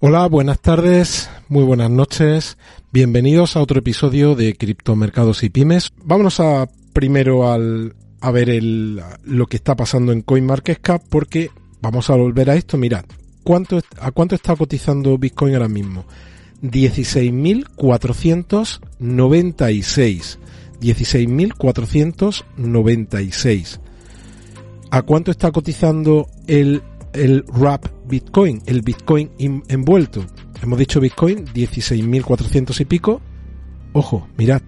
Hola, buenas tardes, muy buenas noches. Bienvenidos a otro episodio de Criptomercados y Pymes. Vámonos a primero a ver lo que está pasando en CoinMarketCap porque vamos a volver a esto. Mirad, ¿cuánto, ¿a cuánto está cotizando Bitcoin ahora mismo? 16.496. 16.496. ¿A cuánto está cotizando el el wrap Bitcoin, el Bitcoin envuelto. Hemos dicho Bitcoin 16.400 y pico. Ojo, mirad,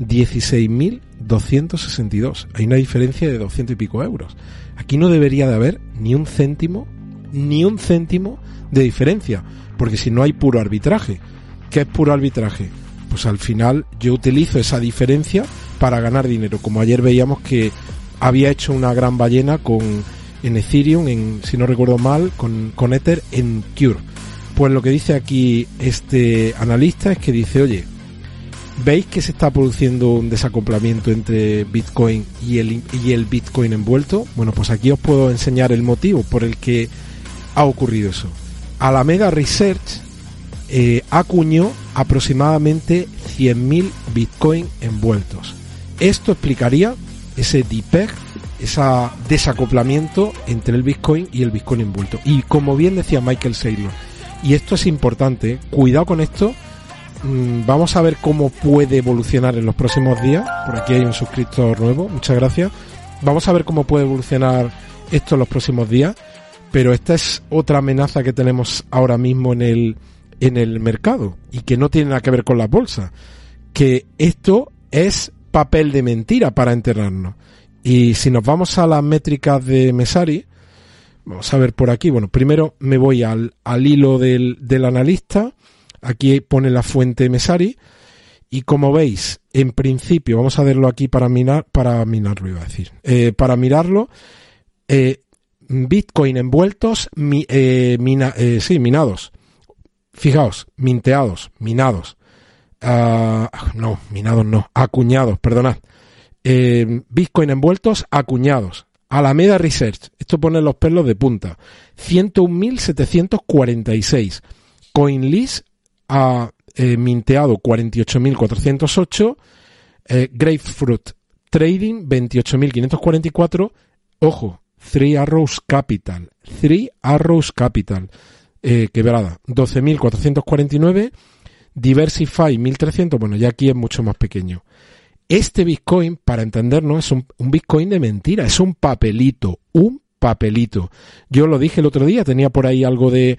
16.262. Hay una diferencia de 200 y pico euros. Aquí no debería de haber ni un céntimo, ni un céntimo de diferencia, porque si no hay puro arbitraje. ¿Qué es puro arbitraje? Pues al final yo utilizo esa diferencia para ganar dinero, como ayer veíamos que había hecho una gran ballena con en Ethereum, en, si no recuerdo mal, con, Ether en Cure. Pues lo que dice aquí este analista es que dice, oye, ¿veis que se está produciendo un desacoplamiento entre Bitcoin y el, y el Bitcoin envuelto? Bueno, pues aquí os puedo enseñar el motivo por el que ha ocurrido eso. Alameda Research eh, acuñó aproximadamente 100.000 Bitcoin envueltos. Esto explicaría ese DPEG ese desacoplamiento entre el Bitcoin y el Bitcoin envuelto. Y como bien decía Michael Saylor, y esto es importante, cuidado con esto, mm, vamos a ver cómo puede evolucionar en los próximos días. Por aquí hay un suscriptor nuevo, muchas gracias. Vamos a ver cómo puede evolucionar esto en los próximos días, pero esta es otra amenaza que tenemos ahora mismo en el, en el mercado y que no tiene nada que ver con las bolsas. Que esto es papel de mentira para enterrarnos. Y si nos vamos a las métricas de Mesari, vamos a ver por aquí. Bueno, primero me voy al, al hilo del, del analista. Aquí pone la fuente Mesari. Y como veis, en principio, vamos a verlo aquí para minar, para minarlo iba a decir, eh, para mirarlo, eh, Bitcoin envueltos, eh, mina, sí, minados. Fijaos, minteados, minados. Ah, no, minados no, acuñados, perdonad. Eh, Bitcoin envueltos acuñados. Alameda Research, esto pone los pelos de punta. 101.746. CoinList ha eh, minteado 48.408. Eh, Grapefruit Trading 28.544. Ojo, Three Arrows Capital. Three Arrows Capital. Eh, quebrada. 12.449. Diversify 1.300. Bueno, ya aquí es mucho más pequeño. Este Bitcoin, para entendernos, es un, Bitcoin de mentira, es un papelito, un papelito. Yo lo dije el otro día, tenía por ahí algo de,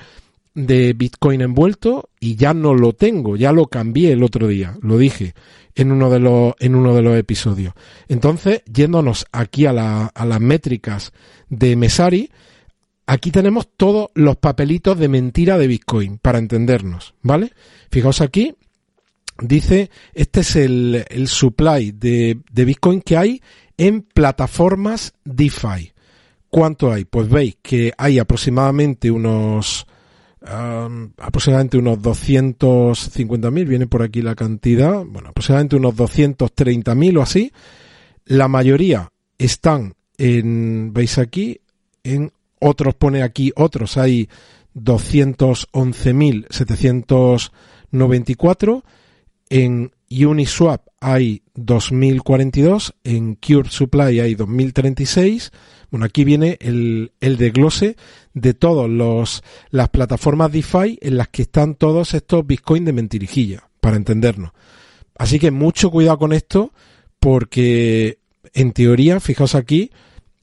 de Bitcoin envuelto y ya no lo tengo, ya lo cambié el otro día, lo dije en uno de los, en uno de los episodios. Entonces, yéndonos aquí a, la, a las métricas de Mesari, aquí tenemos todos los papelitos de mentira de Bitcoin, para entendernos, ¿vale? Fijaos aquí, dice, este es el, el supply de, de, Bitcoin que hay en plataformas DeFi. ¿Cuánto hay? Pues veis que hay aproximadamente unos um, aproximadamente unos 250.000, viene por aquí la cantidad, bueno, aproximadamente unos 230.000 o así. La mayoría están en, veis aquí, en otros pone aquí otros, hay 211.794 en Uniswap hay 2042, en Cure Supply hay 2036. Bueno, aquí viene el, el desglose de todas las plataformas DeFi en las que están todos estos Bitcoin de mentirijilla, para entendernos. Así que mucho cuidado con esto, porque en teoría, fijaos aquí,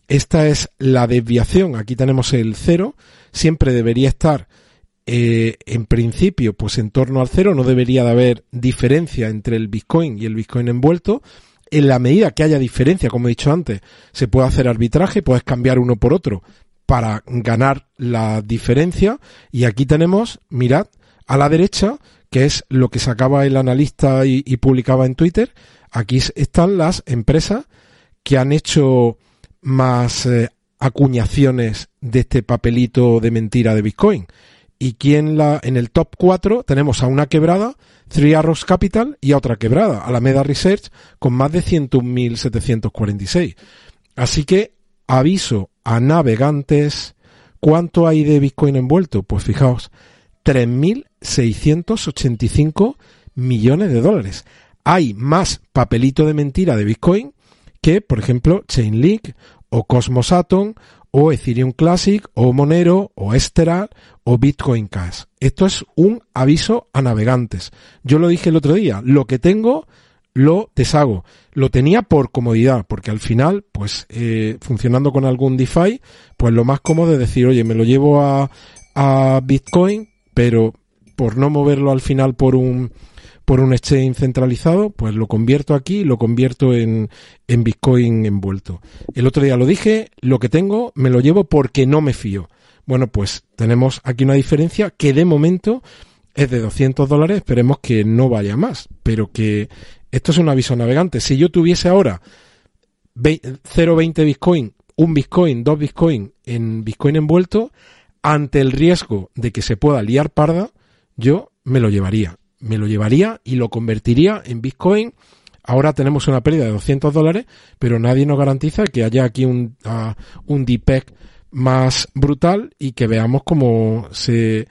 esta es la desviación. Aquí tenemos el cero. Siempre debería estar eh, en principio, pues en torno al cero no debería de haber diferencia entre el Bitcoin y el Bitcoin envuelto. En la medida que haya diferencia, como he dicho antes, se puede hacer arbitraje, puedes cambiar uno por otro para ganar la diferencia. Y aquí tenemos, mirad, a la derecha, que es lo que sacaba el analista y, publicaba en Twitter, aquí están las empresas que han hecho más eh, acuñaciones de este papelito de mentira de Bitcoin y quién la, en el top 4 tenemos a una quebrada, Three Arrows Capital y a otra quebrada, Alameda Research, con más de 101.746. Así que aviso a navegantes, ¿cuánto hay de Bitcoin envuelto? Pues fijaos, 3.685 millones de dólares. Hay más papelito de mentira de Bitcoin que, por ejemplo, Chainlink o Cosmos Atom o Ethereum Classic o Monero o Esterar o Bitcoin Cash. Esto es un aviso a navegantes. Yo lo dije el otro día, lo que tengo lo deshago. Lo tenía por comodidad, porque al final, pues eh, funcionando con algún DeFi, pues lo más cómodo es decir, oye, me lo llevo a, a Bitcoin, pero por no moverlo al final por un por un exchange centralizado, pues lo convierto aquí, lo convierto en, en Bitcoin envuelto. El otro día lo dije, lo que tengo me lo llevo porque no me fío. Bueno, pues tenemos aquí una diferencia que de momento es de 200 dólares, esperemos que no vaya más, pero que esto es un aviso navegante. Si yo tuviese ahora 0.20 Bitcoin, un Bitcoin, dos Bitcoin en Bitcoin envuelto, ante el riesgo de que se pueda liar parda, yo me lo llevaría me lo llevaría y lo convertiría en Bitcoin. Ahora tenemos una pérdida de 200 dólares, pero nadie nos garantiza que haya aquí un, uh, un DPEG más brutal y que veamos cómo se,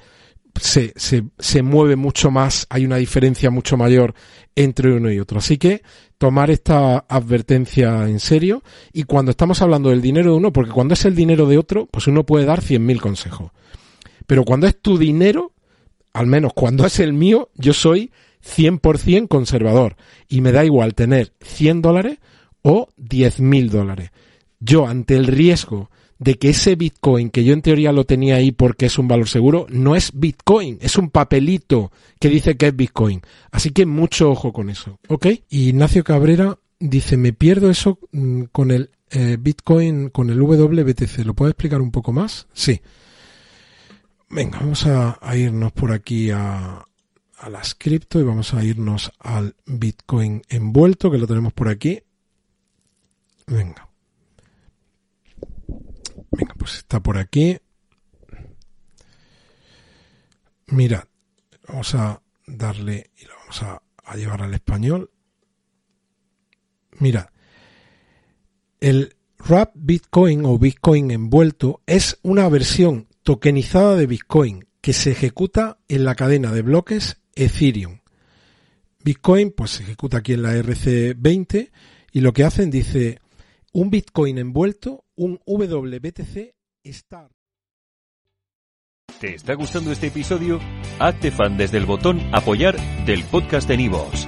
se, se, se, mueve mucho más, hay una diferencia mucho mayor entre uno y otro. Así que tomar esta advertencia en serio y cuando estamos hablando del dinero de uno, porque cuando es el dinero de otro, pues uno puede dar 100.000 consejos. Pero cuando es tu dinero, al menos cuando es el mío, yo soy 100% conservador y me da igual tener 100 dólares o 10 mil dólares. Yo, ante el riesgo de que ese Bitcoin, que yo en teoría lo tenía ahí porque es un valor seguro, no es Bitcoin, es un papelito que dice que es Bitcoin. Así que mucho ojo con eso, ¿ok? Y Ignacio Cabrera dice, me pierdo eso mm, con el eh, Bitcoin, con el WBTC. ¿Lo puede explicar un poco más? Sí. Venga, vamos a, irnos por aquí a, a las cripto y vamos a irnos al Bitcoin envuelto, que lo tenemos por aquí. Venga. Venga, pues está por aquí. Mira, vamos a darle y lo vamos a, a llevar al español. Mira, el Wrap Bitcoin o Bitcoin envuelto es una versión tokenizada de Bitcoin que se ejecuta en la cadena de bloques Ethereum. Bitcoin pues se ejecuta aquí en la RC20 y lo que hacen dice un Bitcoin envuelto, un WBTC Star. ¿Te está gustando este episodio? Hazte fan desde el botón apoyar del podcast de Nivos.